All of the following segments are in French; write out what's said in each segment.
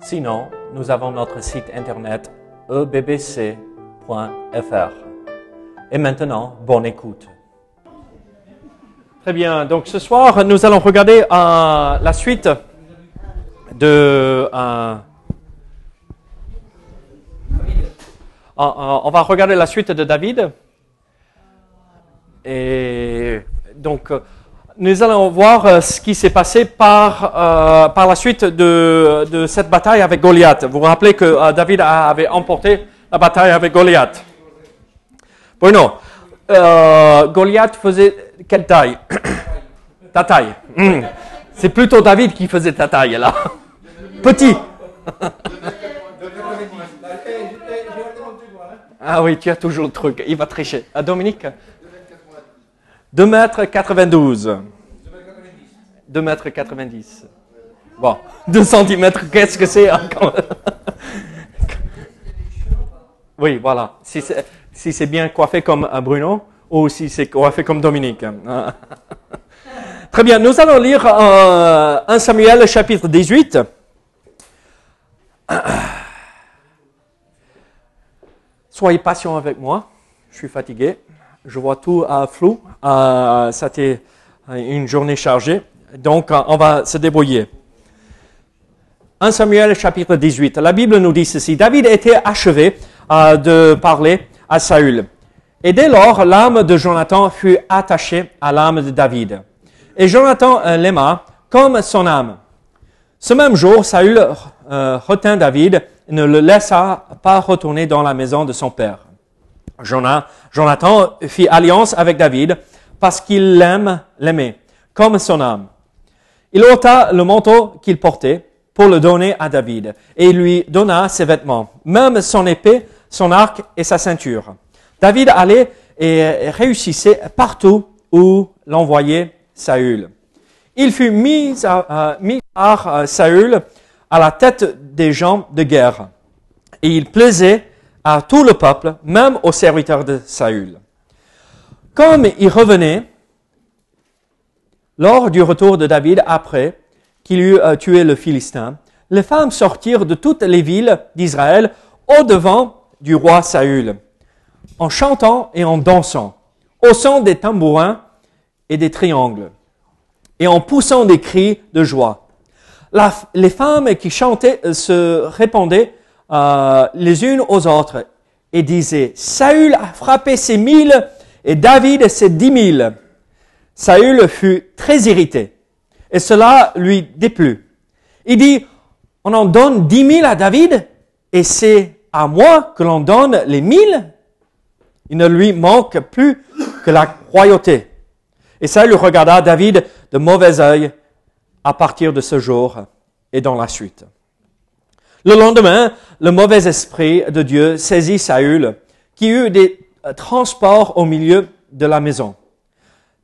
Sinon, nous avons notre site internet ebbc.fr. Et maintenant, bonne écoute. Très bien, donc ce soir, nous allons regarder euh, la suite de... Euh, on va regarder la suite de David. Et donc, nous allons voir euh, ce qui s'est passé par, euh, par la suite de, de, cette bataille avec Goliath. Vous vous rappelez que euh, David avait emporté la bataille avec Goliath. Bruno, Goliath faisait quelle taille? Ta taille. Hmm. C'est plutôt David qui faisait ta taille là. Petit. Ah oui, tu as toujours le truc. Il va tricher. Ah, Dominique? 2 mètres 92. 2 mètres 90. Bon, 2 centimètres, qu'est-ce que c'est encore Oui, voilà. Si c'est bien coiffé comme Bruno ou si c'est coiffé comme Dominique. Très bien, nous allons lire euh, 1 Samuel chapitre 18. Soyez patient avec moi, je suis fatigué je vois tout à flou. Euh, C'était une journée chargée. Donc, on va se débrouiller. 1 Samuel chapitre 18. La Bible nous dit ceci. David était achevé euh, de parler à Saül. Et dès lors, l'âme de Jonathan fut attachée à l'âme de David. Et Jonathan euh, l'aima comme son âme. Ce même jour, Saül euh, retint David et ne le laissa pas retourner dans la maison de son père. Jonathan fit alliance avec David parce qu'il l'aime, l'aimait, comme son âme. Il ôta le manteau qu'il portait pour le donner à David et lui donna ses vêtements, même son épée, son arc et sa ceinture. David allait et réussissait partout où l'envoyait Saül. Il fut mis, mis par Saül à la tête des gens de guerre et il plaisait à tout le peuple, même aux serviteurs de Saül. Comme il revenait, lors du retour de David après qu'il eut euh, tué le Philistin, les femmes sortirent de toutes les villes d'Israël au devant du roi Saül, en chantant et en dansant, au son des tambourins et des triangles, et en poussant des cris de joie. les femmes qui chantaient euh, se répandaient euh, les unes aux autres et disaient, Saül a frappé ses mille et David ses dix mille. Saül fut très irrité et cela lui déplut. Il dit, on en donne dix mille à David et c'est à moi que l'on donne les mille. Il ne lui manque plus que la royauté. Et Saül regarda David de mauvais œil à partir de ce jour et dans la suite. Le lendemain, le mauvais esprit de Dieu saisit Saül, qui eut des transports au milieu de la maison.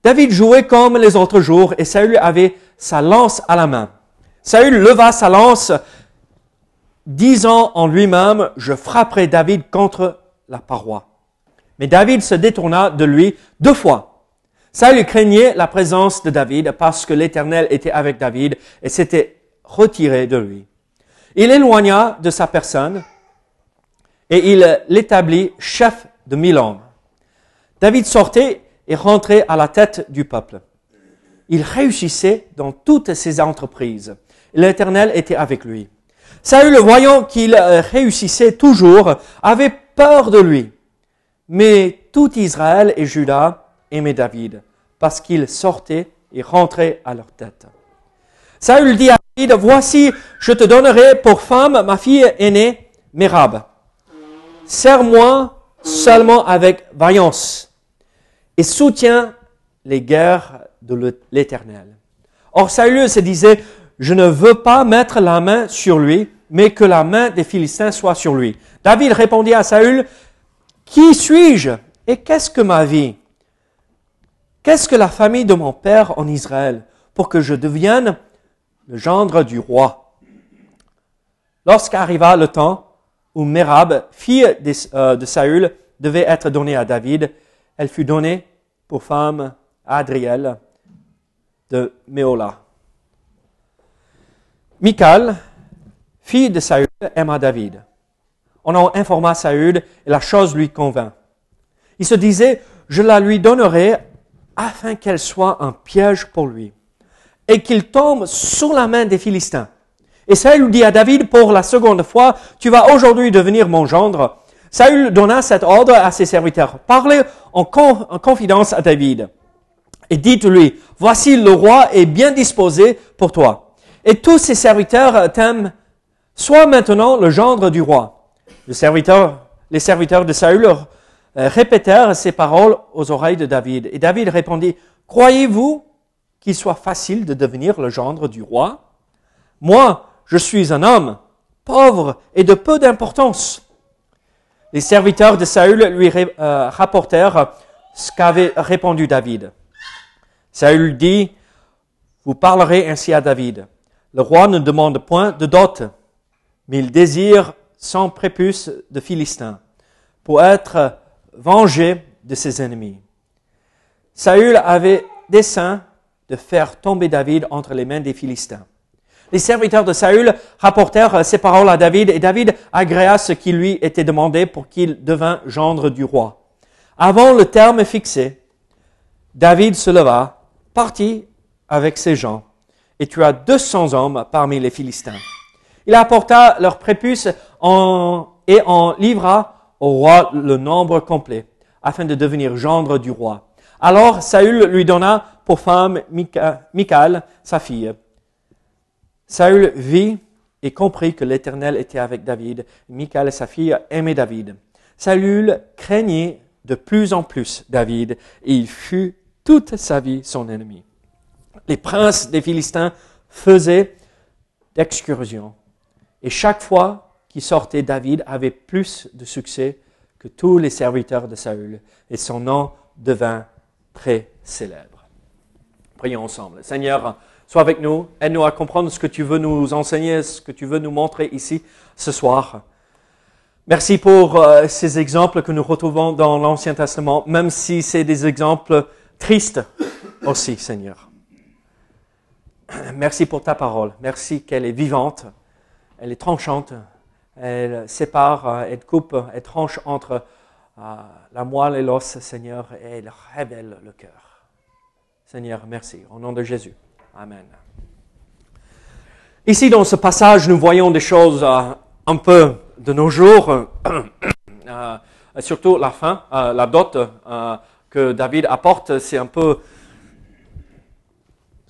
David jouait comme les autres jours et Saül avait sa lance à la main. Saül leva sa lance, disant en lui-même, je frapperai David contre la paroi. Mais David se détourna de lui deux fois. Saül craignait la présence de David parce que l'Éternel était avec David et s'était retiré de lui. Il éloigna de sa personne et il l'établit chef de mille hommes. David sortait et rentrait à la tête du peuple. Il réussissait dans toutes ses entreprises. L'Éternel était avec lui. Saül, voyant qu'il réussissait toujours, avait peur de lui. Mais tout Israël et Juda aimaient David parce qu'il sortait et rentrait à leur tête. Saül dit à David, voici, je te donnerai pour femme ma fille aînée, Mérab. Serre-moi seulement avec vaillance et soutiens les guerres de l'Éternel. Or Saül se disait, je ne veux pas mettre la main sur lui mais que la main des Philistins soit sur lui. David répondit à Saül, Qui suis-je et qu'est-ce que ma vie? Qu'est-ce que la famille de mon père en Israël pour que je devienne le gendre du roi Lorsqu'arriva le temps où Merab, fille euh, de, Saül, devait être donnée à David, elle fut donnée pour femme à Adriel de Méola. Michal, fille de Saül, aima David. On en informa Saül et la chose lui convint. Il se disait, je la lui donnerai afin qu'elle soit un piège pour lui et qu'il tombe sous la main des Philistins. Et Saül dit à David pour la seconde fois, tu vas aujourd'hui devenir mon gendre. Saül donna cet ordre à ses serviteurs. Parlez en, en confidence à David. Et dites-lui, voici le roi est bien disposé pour toi. Et tous ses serviteurs t'aiment. Sois maintenant le gendre du roi. Les serviteurs de Saül euh, répétèrent ces paroles aux oreilles de David. Et David répondit, croyez-vous qu'il soit facile de devenir le gendre du roi Moi, je suis un homme pauvre et de peu d'importance. Les serviteurs de Saül lui euh, rapportèrent ce qu'avait répondu David. Saül dit, vous parlerez ainsi à David. Le roi ne demande point de dot, mais il désire son prépuce de Philistin pour être vengé de ses ennemis. Saül avait dessein de faire tomber David entre les mains des Philistins. Les serviteurs de Saül rapportèrent ces paroles à David et David agréa ce qui lui était demandé pour qu'il devint gendre du roi. Avant le terme fixé, David se leva, partit avec ses gens et tua 200 hommes parmi les Philistins. Il apporta leur prépuce et en livra au roi le nombre complet afin de devenir gendre du roi. Alors Saül lui donna pour femme Michal, sa fille. Saül vit et comprit que l'Éternel était avec David. Michal, sa fille, aimait David. Saül craignait de plus en plus David et il fut toute sa vie son ennemi. Les princes des Philistins faisaient d'excursions et chaque fois qu'il sortait, David avait plus de succès que tous les serviteurs de Saül et son nom devint très célèbre. Ensemble. Seigneur, sois avec nous, aide-nous à comprendre ce que tu veux nous enseigner, ce que tu veux nous montrer ici ce soir. Merci pour euh, ces exemples que nous retrouvons dans l'Ancien Testament, même si c'est des exemples tristes aussi, Seigneur. Merci pour ta parole. Merci qu'elle est vivante, elle est tranchante, elle sépare, euh, elle coupe, elle tranche entre euh, la moelle et l'os, Seigneur, et elle révèle le cœur. Seigneur, merci. Au nom de Jésus. Amen. Ici, dans ce passage, nous voyons des choses euh, un peu de nos jours, euh, surtout la fin, la dot que David apporte, c'est un peu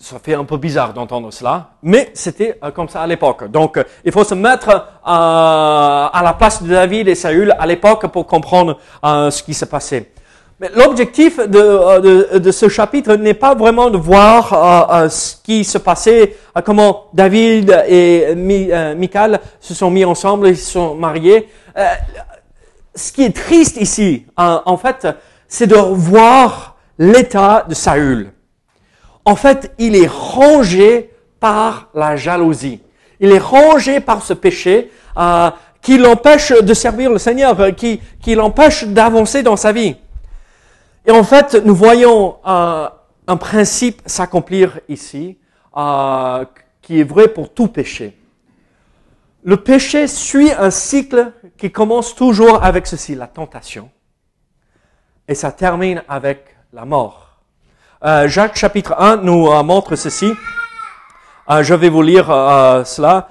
ça fait un peu bizarre d'entendre cela, mais c'était euh, comme ça à l'époque. Donc, euh, il faut se mettre euh, à la place de David et Saül à l'époque pour comprendre ce qui s'est passé. Mais l'objectif de, de, ce chapitre n'est pas vraiment de voir ce qui se passait, comment David et Michal se sont mis ensemble, ils se sont mariés. ce qui est triste ici, en fait, c'est de voir l'état de Saül en fait, il est rongé par la jalousie. Il est rongé par ce péché euh, qui l'empêche de servir le Seigneur, euh, qui, qui l'empêche d'avancer dans sa vie. Et en fait, nous voyons euh, un principe s'accomplir ici, euh, qui est vrai pour tout péché. Le péché suit un cycle qui commence toujours avec ceci, la tentation, et ça termine avec la mort. Euh, Jacques chapitre 1 nous euh, montre ceci. Euh, je vais vous lire cela.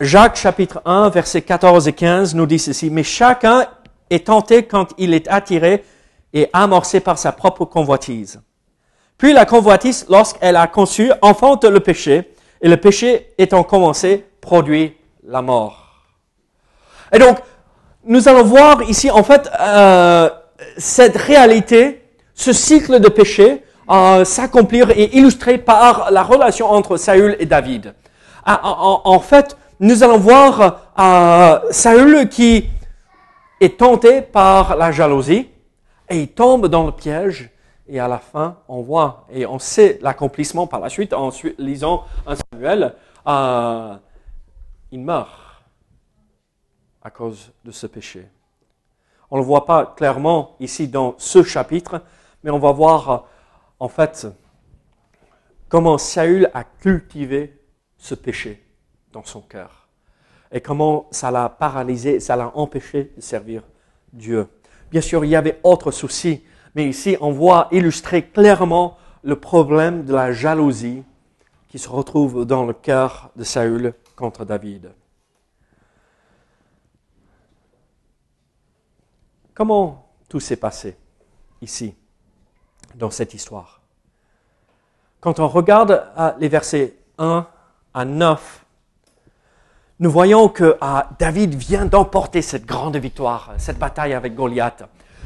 Jacques chapitre 1, versets 14 et 15 nous dit ceci. Mais chacun est tenté quand il est attiré et amorcé par sa propre convoitise. Puis la convoitise, lorsqu'elle a conçu, enfante le péché, et le péché étant commencé, produit la mort. Et donc, nous allons voir ici, en fait, cette réalité, ce cycle de péché, s'accomplir et illustrer par la relation entre Saül et David. Ah, en, fait, nous allons voir euh, Saül qui est tenté par la jalousie et il tombe dans le piège. Et à la fin, on voit et on sait l'accomplissement par la suite en lisant un Samuel. Euh, il meurt à cause de ce péché. On ne le voit pas clairement ici dans ce chapitre, mais on va voir en fait comment Saül a cultivé ce péché dans son cœur et comment ça l'a paralysé, ça l'a empêché de servir Dieu. Bien sûr, il y avait autres soucis, mais ici on voit illustrer clairement le problème de la jalousie qui se retrouve dans le cœur de Saül contre David. Comment tout s'est passé ici, dans cette histoire? Quand on regarde les versets 1 à 9, nous voyons que ah, David vient d'emporter cette grande victoire, cette bataille avec Goliath.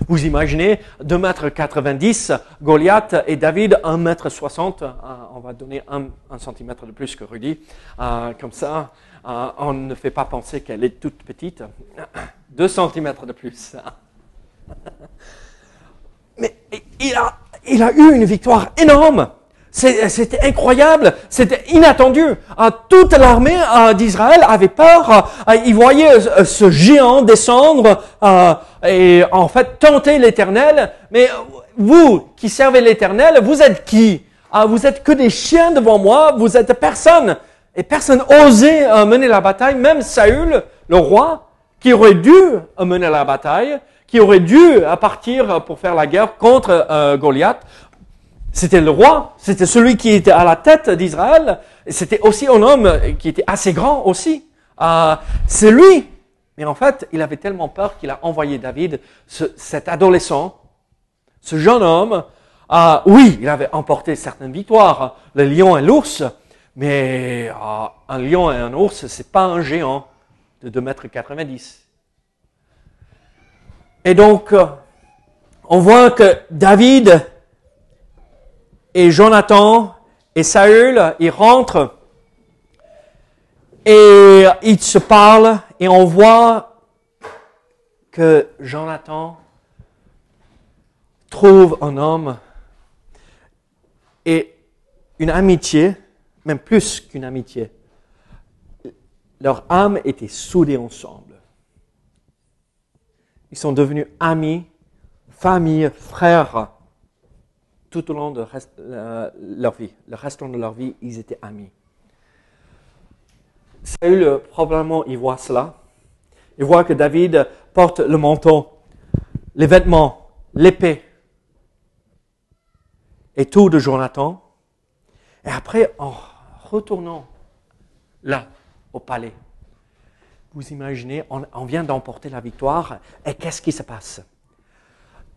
Vous imaginez 2 mètres 90, Goliath et David 1 mètre 60. Ah, on va donner un, centimètre de plus que Rudy. Ah, comme ça, on ne fait pas penser qu'elle est toute petite. 2 centimètres de plus. Mais il a eu une victoire énorme. C'était incroyable, c'était inattendu. Euh, toute l'armée euh, d'Israël avait peur. Euh, ils voyaient ce géant descendre et en fait tenter l'Éternel. Mais vous qui servez l'Éternel, vous êtes qui? Vous êtes que des chiens devant moi. Vous êtes personne. Et personne osait mener la bataille. Même Saül, le roi, qui aurait dû mener la bataille, qui aurait dû partir pour faire la guerre contre Goliath, c'était le roi, c'était celui qui était à la tête d'Israël, c'était aussi un homme qui était assez grand aussi. Euh, c'est lui. Mais en fait, il avait tellement peur qu'il a envoyé David, cet adolescent, ce jeune homme. Euh, oui, il avait emporté certaines victoires, le lion et l'ours, mais euh, un lion et un ours, c'est pas un géant de 2 mètres 90. Et donc, on voit que David et Jonathan et Saül, ils rentrent et ils se parlent et on voit que Jonathan trouve un homme et une amitié, même plus qu'une amitié. Leur âme était soudée ensemble. Ils sont devenus amis, famille, frères tout au long de leur vie. Le restant de leur vie, ils étaient amis. Saül, probablement, il voit cela. Il voit que David porte le manteau, les vêtements, l'épée et tout de Jonathan. Et après, en retournant là, au palais, vous imaginez, on vient d'emporter la victoire, et qu'est-ce qui se passe?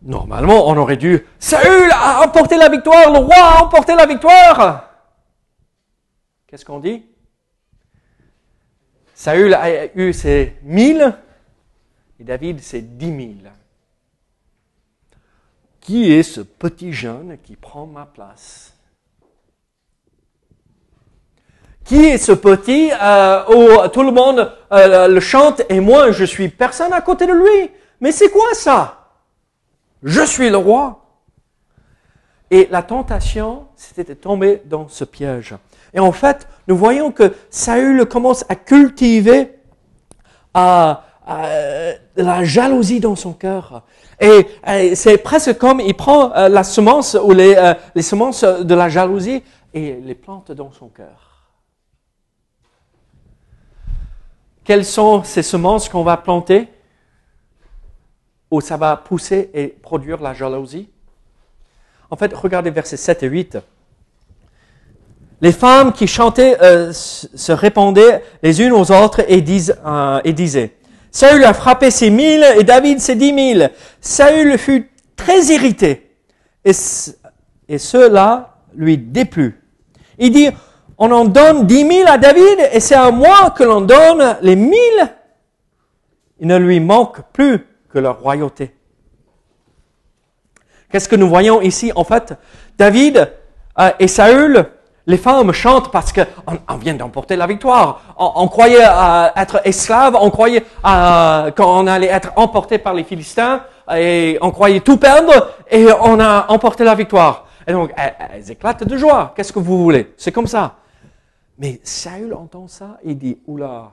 Normalement, on aurait dû Saül a emporté la victoire, le roi a emporté la victoire. Qu'est-ce qu'on dit? Saül a eu ses mille et David ses dix mille. Qui est ce petit jeune qui prend ma place? Qui est ce petit euh, où tout le monde euh, le chante et moi je suis personne à côté de lui? Mais c'est quoi ça? Je suis le roi. Et la tentation, c'était de tomber dans ce piège. Et en fait, nous voyons que Saül commence à cultiver la jalousie dans son cœur. Et, c'est presque comme il prend euh, la semence ou les, euh, les semences de la jalousie et les plante dans son cœur. Quelles sont ces semences qu'on va planter? Où ça va pousser et produire la jalousie En fait, regardez versets 7 et 8. Les femmes qui chantaient euh, se répondaient les unes aux autres et, euh, disaient, Saül a frappé ses mille et David ses dix mille. Saül fut très irrité et cela lui déplut. Il dit, on en donne dix mille à David et c'est à moi que l'on donne les mille. Il ne lui manque plus que leur royauté. Qu'est-ce que nous voyons ici? En fait, David euh, et Saül, Les femmes chantent parce qu'on on vient d'emporter la victoire. On, croyait euh, être esclaves, on croyait euh, qu'on allait être emporté par les Philistins, et on croyait tout perdre, et on a emporté la victoire. Et donc, elles, éclatent de joie. Qu'est-ce que vous voulez? C'est comme ça. Mais Saül entend ça et dit, oula,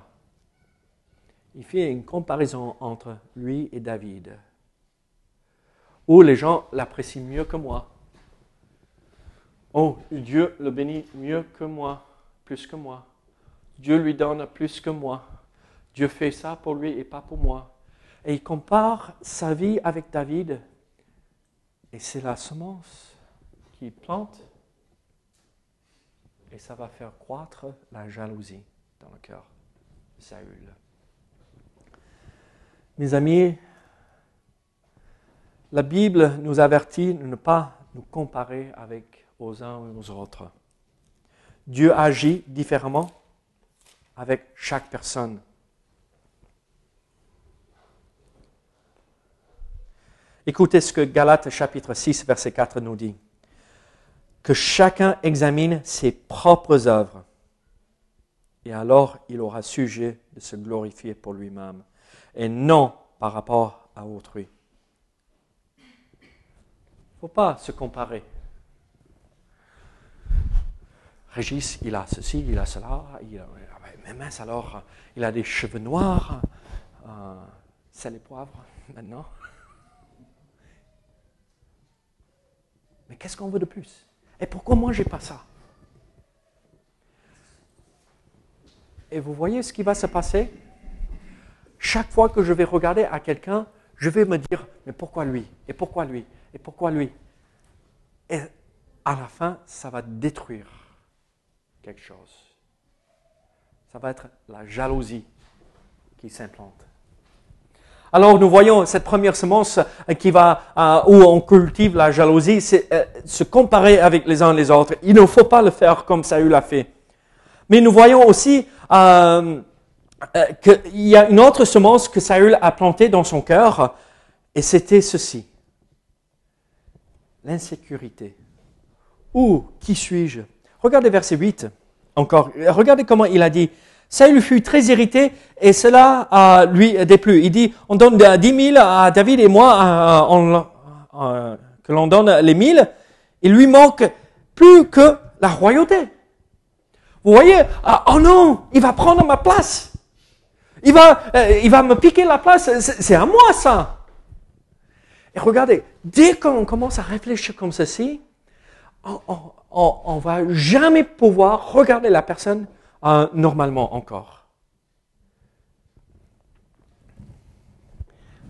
il fait une comparaison entre lui et David. Où les gens l'apprécient mieux que moi. Oh, Dieu le bénit mieux que moi, plus que moi. Dieu lui donne plus que moi. Dieu fait ça pour lui et pas pour moi. Et il compare sa vie avec David. Et c'est la semence qu'il plante. Et ça va faire croître la jalousie dans le cœur de Saül. Mes amis, la Bible nous avertit de ne pas nous comparer avec aux uns et aux autres. Dieu agit différemment avec chaque personne. Écoutez ce que Galates chapitre 6, verset 4 nous dit. Que chacun examine ses propres œuvres, et alors il aura sujet de se glorifier pour lui-même, et non par rapport à autrui. Il ne faut pas se comparer. Régis, il a ceci, il a cela, il a, mais mince alors, il a des cheveux noirs, euh, sel et poivre maintenant. Mais qu'est-ce qu'on veut de plus? Et pourquoi moi j'ai pas ça? Et vous voyez ce qui va se passer? Chaque fois que je vais regarder à quelqu'un, je vais me dire, mais pourquoi lui? Et pourquoi lui? Et pourquoi lui? Et à la fin, ça va détruire quelque chose. Ça va être la jalousie qui s'implante. Alors nous voyons cette première semence qui va euh, où on cultive la jalousie, c'est euh, se comparer avec les uns les autres. Il ne faut pas le faire comme Saül l'a fait. Mais nous voyons aussi euh, qu'il y a une autre semence que Saül a plantée dans son cœur, et c'était ceci l'insécurité. Où qui suis-je? Regardez verset 8 encore. Regardez comment il a dit. Saül fut très irrité et cela lui déplu. Il dit, on donne 10 000 à David et moi, que l'on donne les 1000. Il lui manque plus que la royauté. Vous voyez, ah, oh non, il va prendre ma place. Il va, euh, il va me piquer la place. C'est à moi ça. Et regardez, dès qu'on commence à réfléchir comme ceci, on ne va jamais pouvoir regarder la personne euh, normalement encore.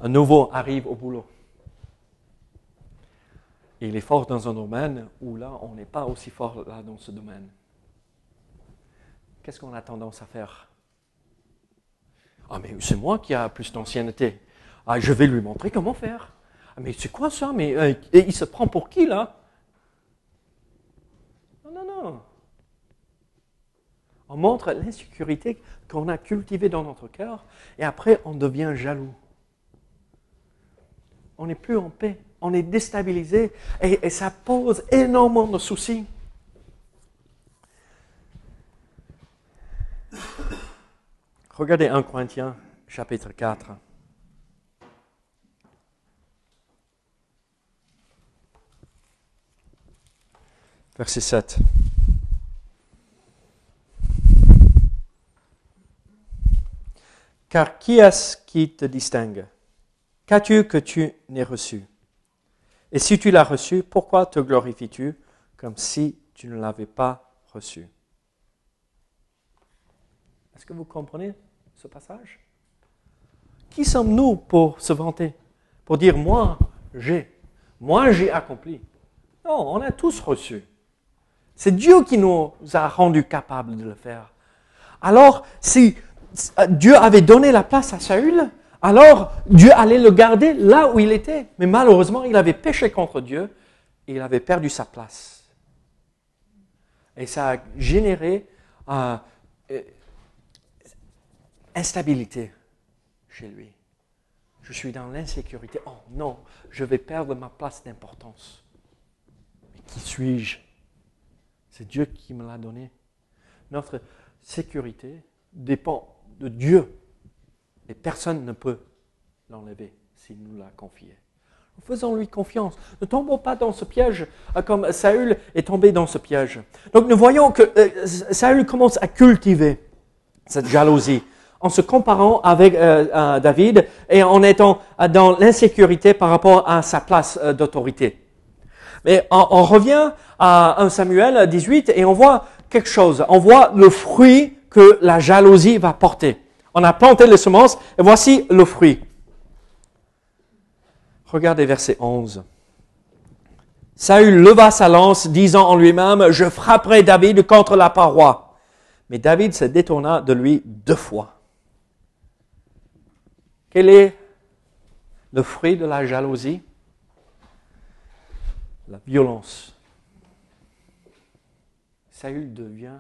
Un nouveau arrive au boulot. il est fort dans un domaine où là, on n'est pas aussi fort là dans ce domaine. Qu'est-ce qu'on a tendance à faire? Ah, mais c'est moi qui a plus d'ancienneté. Ah, je vais lui montrer comment faire. Ah, mais c'est quoi ça? Mais euh, il se prend pour qui là? On montre l'insécurité qu'on a cultivée dans notre cœur et après on devient jaloux. On n'est plus en paix, on est déstabilisé et, et ça pose énormément de soucis. Regardez 1 Corinthiens chapitre 4. Verset 7. Car qui est-ce qui te distingue? Qu'as-tu que tu n'aies reçu? Et si tu l'as reçu, pourquoi te glorifies-tu comme si tu ne l'avais pas reçu? Est-ce que vous comprenez? Ce passage Qui sommes-nous pour se vanter Pour dire, moi, j'ai, moi, j'ai accompli? Non, on a tous reçu. C'est Dieu qui nous a rendus capables de le faire. Alors, si Dieu avait donné la place à Saül, alors Dieu allait le garder là où il était. Mais malheureusement, il avait péché contre Dieu et il avait perdu sa place. Et ça a généré euh, euh, instabilité chez lui. Je suis dans l'insécurité. Oh non, je vais perdre ma place d'importance. Mais qui suis-je? C'est Dieu qui me l'a donné. Notre sécurité dépend de Dieu. Et personne ne peut l'enlever s'il nous l'a confié. Faisons-lui confiance. Ne tombons pas dans ce piège euh, comme Saül est tombé dans ce piège. Donc nous voyons que euh, Saül commence à cultiver cette jalousie en se comparant avec euh, David et en étant dans l'insécurité par rapport à sa place d'autorité. Mais on, revient à 1 Samuel 18 et on voit quelque chose. On voit le fruit que la jalousie va porter. On a planté les semences et voici le fruit. Regardez verset 11. Saül leva sa lance, disant en lui-même, je frapperai David contre la paroi. Mais David se détourna de lui deux fois. Quel est le fruit de la jalousie? La violence. Saül devient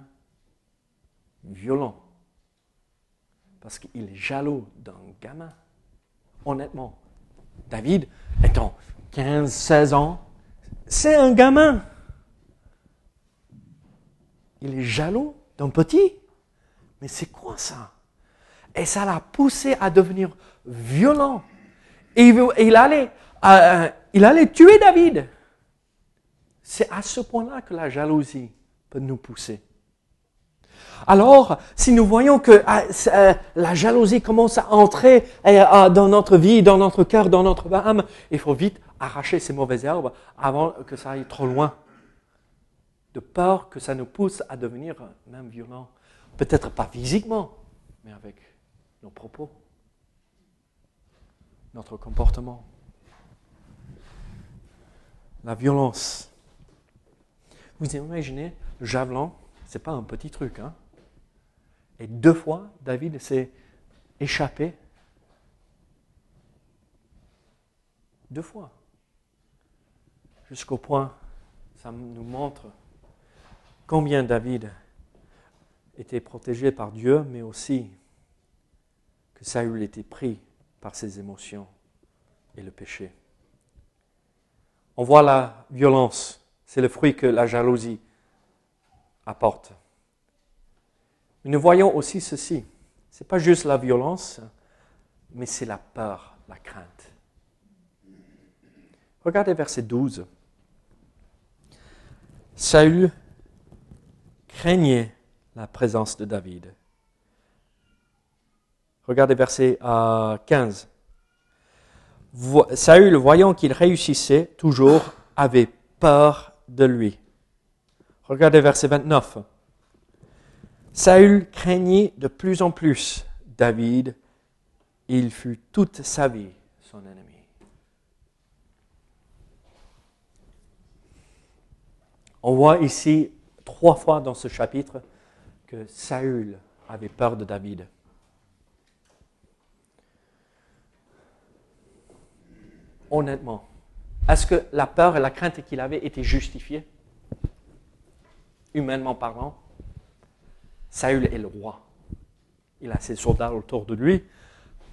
violent parce qu'il est jaloux d'un gamin. Honnêtement, David, étant 15, 16 ans, c'est un gamin. Il est jaloux d'un petit. Mais c'est quoi ça? Et ça l'a poussé à devenir violent. Et il, allait, euh, il allait tuer David. C'est à ce point-là que la jalousie peut nous pousser. Alors, si nous voyons que ah, euh, la jalousie commence à entrer euh, dans notre vie, dans notre cœur, dans notre âme, il faut vite arracher ces mauvaises herbes avant que ça aille trop loin. De peur que ça nous pousse à devenir même violents. Peut-être pas physiquement, mais avec nos propos, notre comportement. La violence. Vous imaginez, le javelin, c'est pas un petit truc, hein? Et deux fois, David s'est échappé. Deux fois. Jusqu'au point, ça nous montre combien David était protégé par Dieu, mais aussi que Saül était pris par ses émotions et le péché. On voit la violence, c'est le fruit que la jalousie apporte. Mais nous voyons aussi ceci. Ce n'est pas juste la violence, mais c'est la peur, la crainte. Regardez verset 12. Saül craignait la présence de David. Regardez verset 15. Euh, Saül, voyant qu'il réussissait toujours, avait peur de lui. Regardez verset 29. Saül craignait de plus en plus David. Il fut toute sa vie son ennemi. On voit ici trois fois dans ce chapitre que Saül avait peur de David. Honnêtement, est-ce que la peur et la crainte qu'il avait étaient justifiées, humainement parlant Saül est le roi. Il a ses soldats autour de lui.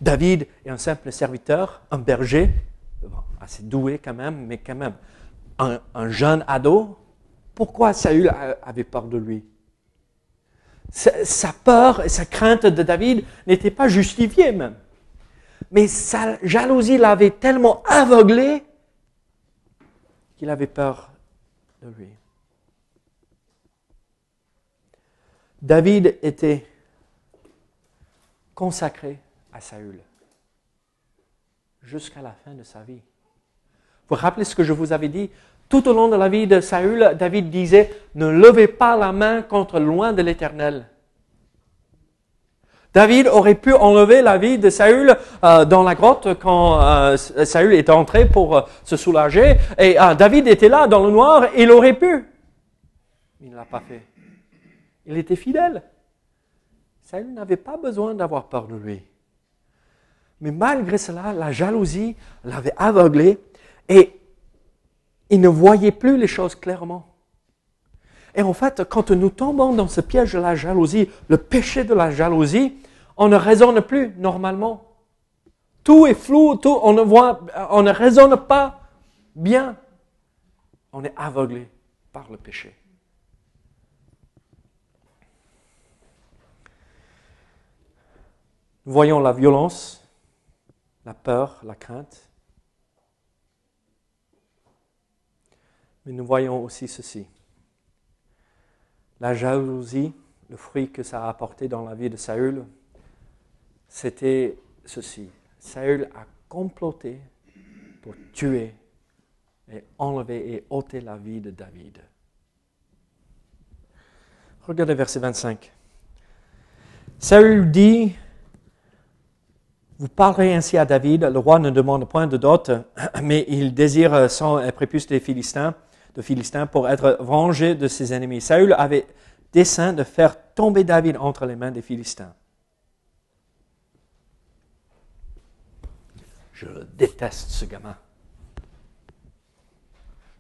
David est un simple serviteur, un berger, assez doué quand même, mais quand même un, jeune ado. Pourquoi Saül avait peur de lui? Sa, peur et sa crainte de David n'étaient pas justifiées même. Mais sa jalousie l'avait tellement aveuglé qu'il avait peur de lui. David était consacré à Saül jusqu'à la fin de sa vie. Vous vous rappelez ce que je vous avais dit? Tout au long de la vie de Saül, David disait, ne levez pas la main contre loin de l'Éternel. David aurait pu enlever la vie de Saül euh, dans la grotte quand euh, Saül est entré pour euh, se soulager. Et David était là dans le noir, il aurait pu. Il ne l'a pas fait. Il était fidèle. Saül n'avait pas besoin d'avoir peur de lui. Mais malgré cela, la jalousie l'avait aveuglé et il ne voyait plus les choses clairement. Et en fait, quand nous tombons dans ce piège de la jalousie, le péché de la jalousie, on ne raisonne plus normalement. Tout est flou, tout, on, ne voit, on ne raisonne pas bien. On est aveuglé par le péché. Nous voyons la violence, la peur, la crainte. Mais nous voyons aussi ceci. La jalousie, le fruit que ça a apporté dans la vie de Saül, c'était ceci. Saül a comploté pour tuer et enlever et ôter la vie de David. Regardez verset 25. Saül dit, vous parlerez ainsi à David, le roi ne demande point de dot, mais il désire sang et prépuce des Philistins, de Philistins pour être vengé de ses ennemis. Saül avait dessein de faire tomber David entre les mains des Philistins. Je déteste, ce gamin.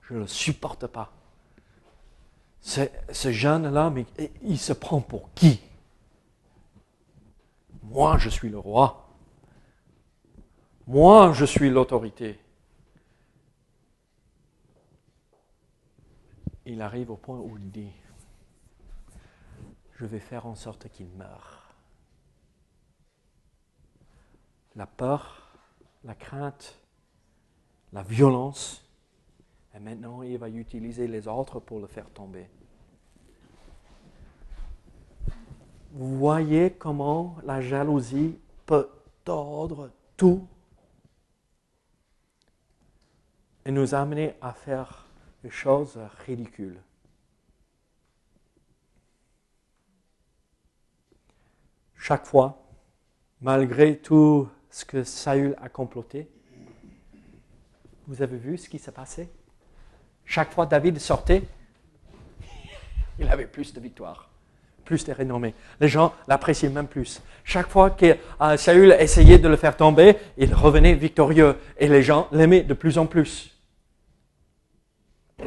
Je ne le supporte pas. Ce, ce jeune-là, mais il se prend pour qui? Moi, je suis le roi. Moi, je suis l'autorité. Il arrive au point où il dit, je vais faire en sorte qu'il meure. La peur, la crainte, la violence, et maintenant il va utiliser les autres pour le faire tomber. Vous voyez comment la jalousie peut tordre tout et nous amener à faire des choses ridicules. Chaque fois, malgré tout ce que Saül a comploté, vous avez vu ce qui s'est passé? Chaque fois David sortait, il avait plus de victoires, plus de renommée. Les gens l'appréciaient même plus. Chaque fois que euh, Saül essayait de le faire tomber, il revenait victorieux et les gens l'aimaient de plus en plus.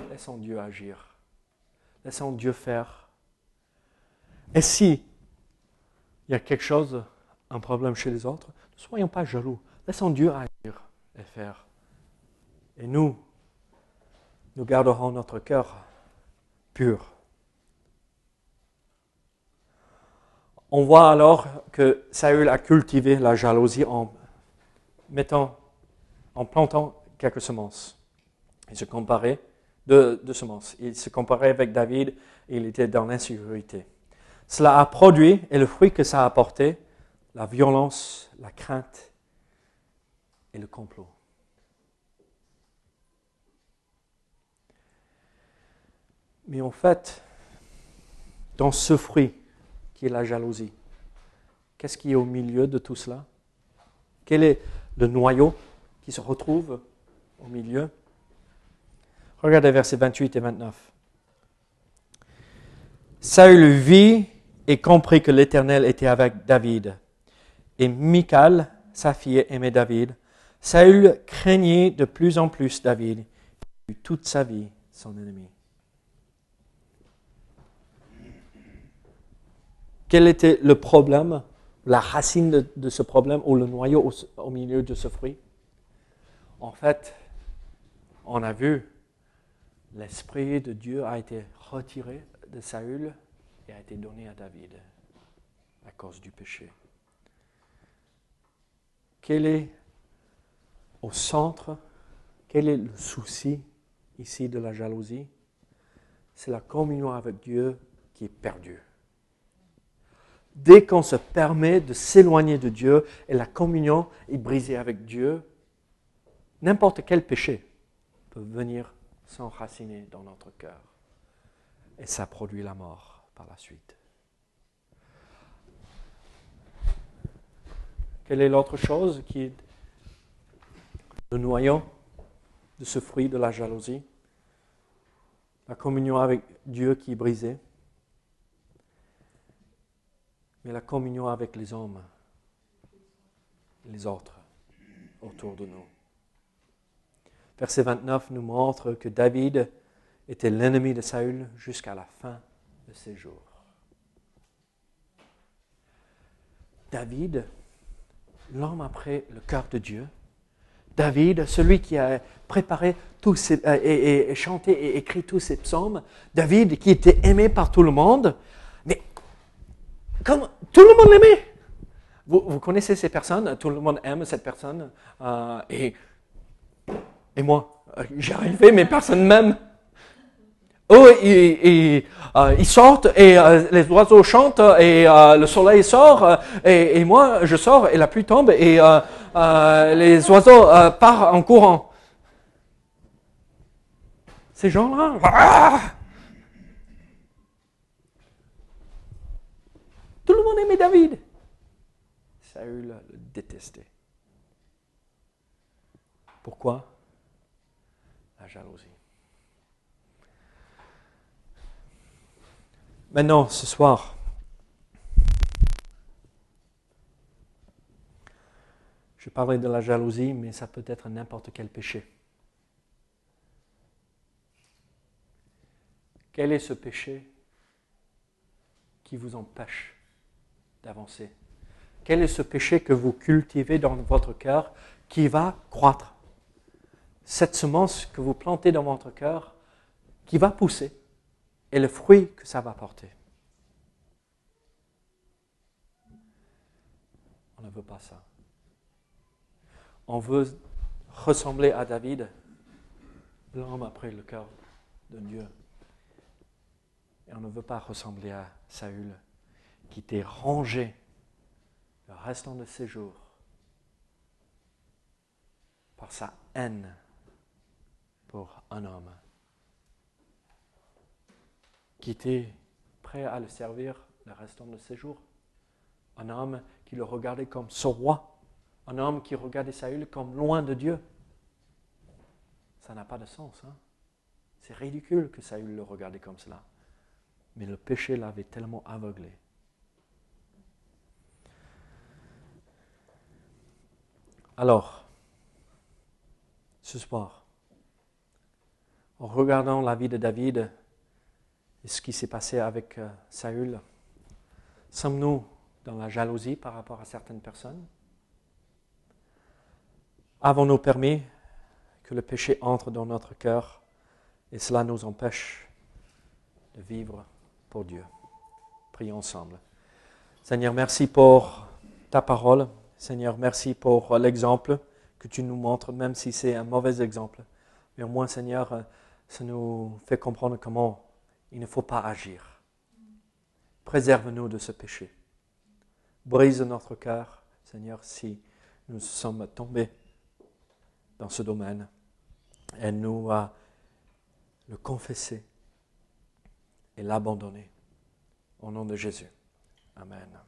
Laissons Dieu agir. Laissons Dieu faire. Et si il y a quelque chose, un problème chez les autres, ne soyons pas jaloux. Laissons Dieu agir et faire. Et nous, nous garderons notre cœur pur. On voit alors que Saül a cultivé la jalousie en mettant, en plantant quelques semences. Il se comparait de, semences. Il se comparait avec David il était dans l'insécurité. Cela a produit, et le fruit que ça a apporté, la violence, la crainte et le complot. Mais en fait, dans ce fruit qui est la jalousie, qu'est-ce qui est au milieu de tout cela? Quel est le noyau qui se retrouve au milieu? Regardez versets 28 et 29. Saül vit et comprit que l'Éternel était avec David. Et Michal, sa fille, aimait David. Saül craignait de plus en plus David. Il fut toute sa vie son ennemi. Quel était le problème, la racine de, ce problème ou le noyau au milieu de ce fruit? En fait, on a vu l'Esprit de Dieu a été retiré de Saül et a été donné à David à cause du péché. Quel est au centre, quel est le souci ici de la jalousie? C'est la communion avec Dieu qui est perdue. Dès qu'on se permet de s'éloigner de Dieu et la communion est brisée avec Dieu, n'importe quel péché peut venir s'enraciner dans notre cœur. Et ça produit la mort par la suite. Quelle est l'autre chose qui est le noyau de ce fruit de la jalousie? La communion avec Dieu qui est brisée, mais la communion avec les hommes, les autres autour de nous. Verset 29 nous montre que David était l'ennemi de Saül jusqu'à la fin de ses jours. David, l'homme après le cœur de Dieu, David, celui qui a préparé tous ces, euh, et, chanté et écrit tous ces psaumes, David qui était aimé par tout le monde, mais comme tout le monde l'aimait, vous, connaissez ces personnes, tout le monde aime cette personne, euh, et moi, euh, j'y arrivais, mais personne m'aime. Eux, ils, ils, euh, ils sortent et euh, les oiseaux chantent et euh, le soleil sort et, et moi je sors et la pluie tombe et les oiseaux partent en courant. Ces gens-là, ah tout le monde aimait David. Saül le détestait. Pourquoi? Jalousie. Maintenant, ce soir, je parlais de la jalousie, mais ça peut être n'importe quel péché. Quel est ce péché qui vous empêche d'avancer? Quel est ce péché que vous cultivez dans votre cœur qui va croître? Cette semence que vous plantez dans votre cœur qui va pousser et le fruit que ça va porter. On ne veut pas ça. On veut ressembler à David, l'homme après le cœur de Dieu. Et on ne veut pas ressembler à Saül, qui était rangé le restant de ses jours par sa haine pour un homme qui était prêt à le servir le restant de ses jours. Un homme qui le regardait comme son roi. Un homme qui regardait Saül comme loin de Dieu. Ça n'a pas de sens. Hein? C'est ridicule que Saül le regardait comme cela. Mais le péché l'avait tellement aveuglé. Alors, ce soir, en regardant la vie de David, et ce qui s'est passé avec euh, Saül. Sommes-nous dans la jalousie par rapport à certaines personnes? Avons-nous permis que le péché entre dans notre cœur et cela nous empêche de vivre pour Dieu? Prions ensemble. Seigneur, merci pour ta parole. Seigneur, merci pour l'exemple que tu nous montres, même si c'est un mauvais exemple. Mais au moins, Seigneur, ça nous fait comprendre comment il ne faut pas agir. Préserve-nous de ce péché. Brise notre cœur, Seigneur, si nous sommes tombés dans ce domaine. Aide-nous à le confesser et l'abandonner. Au nom de Jésus. Amen.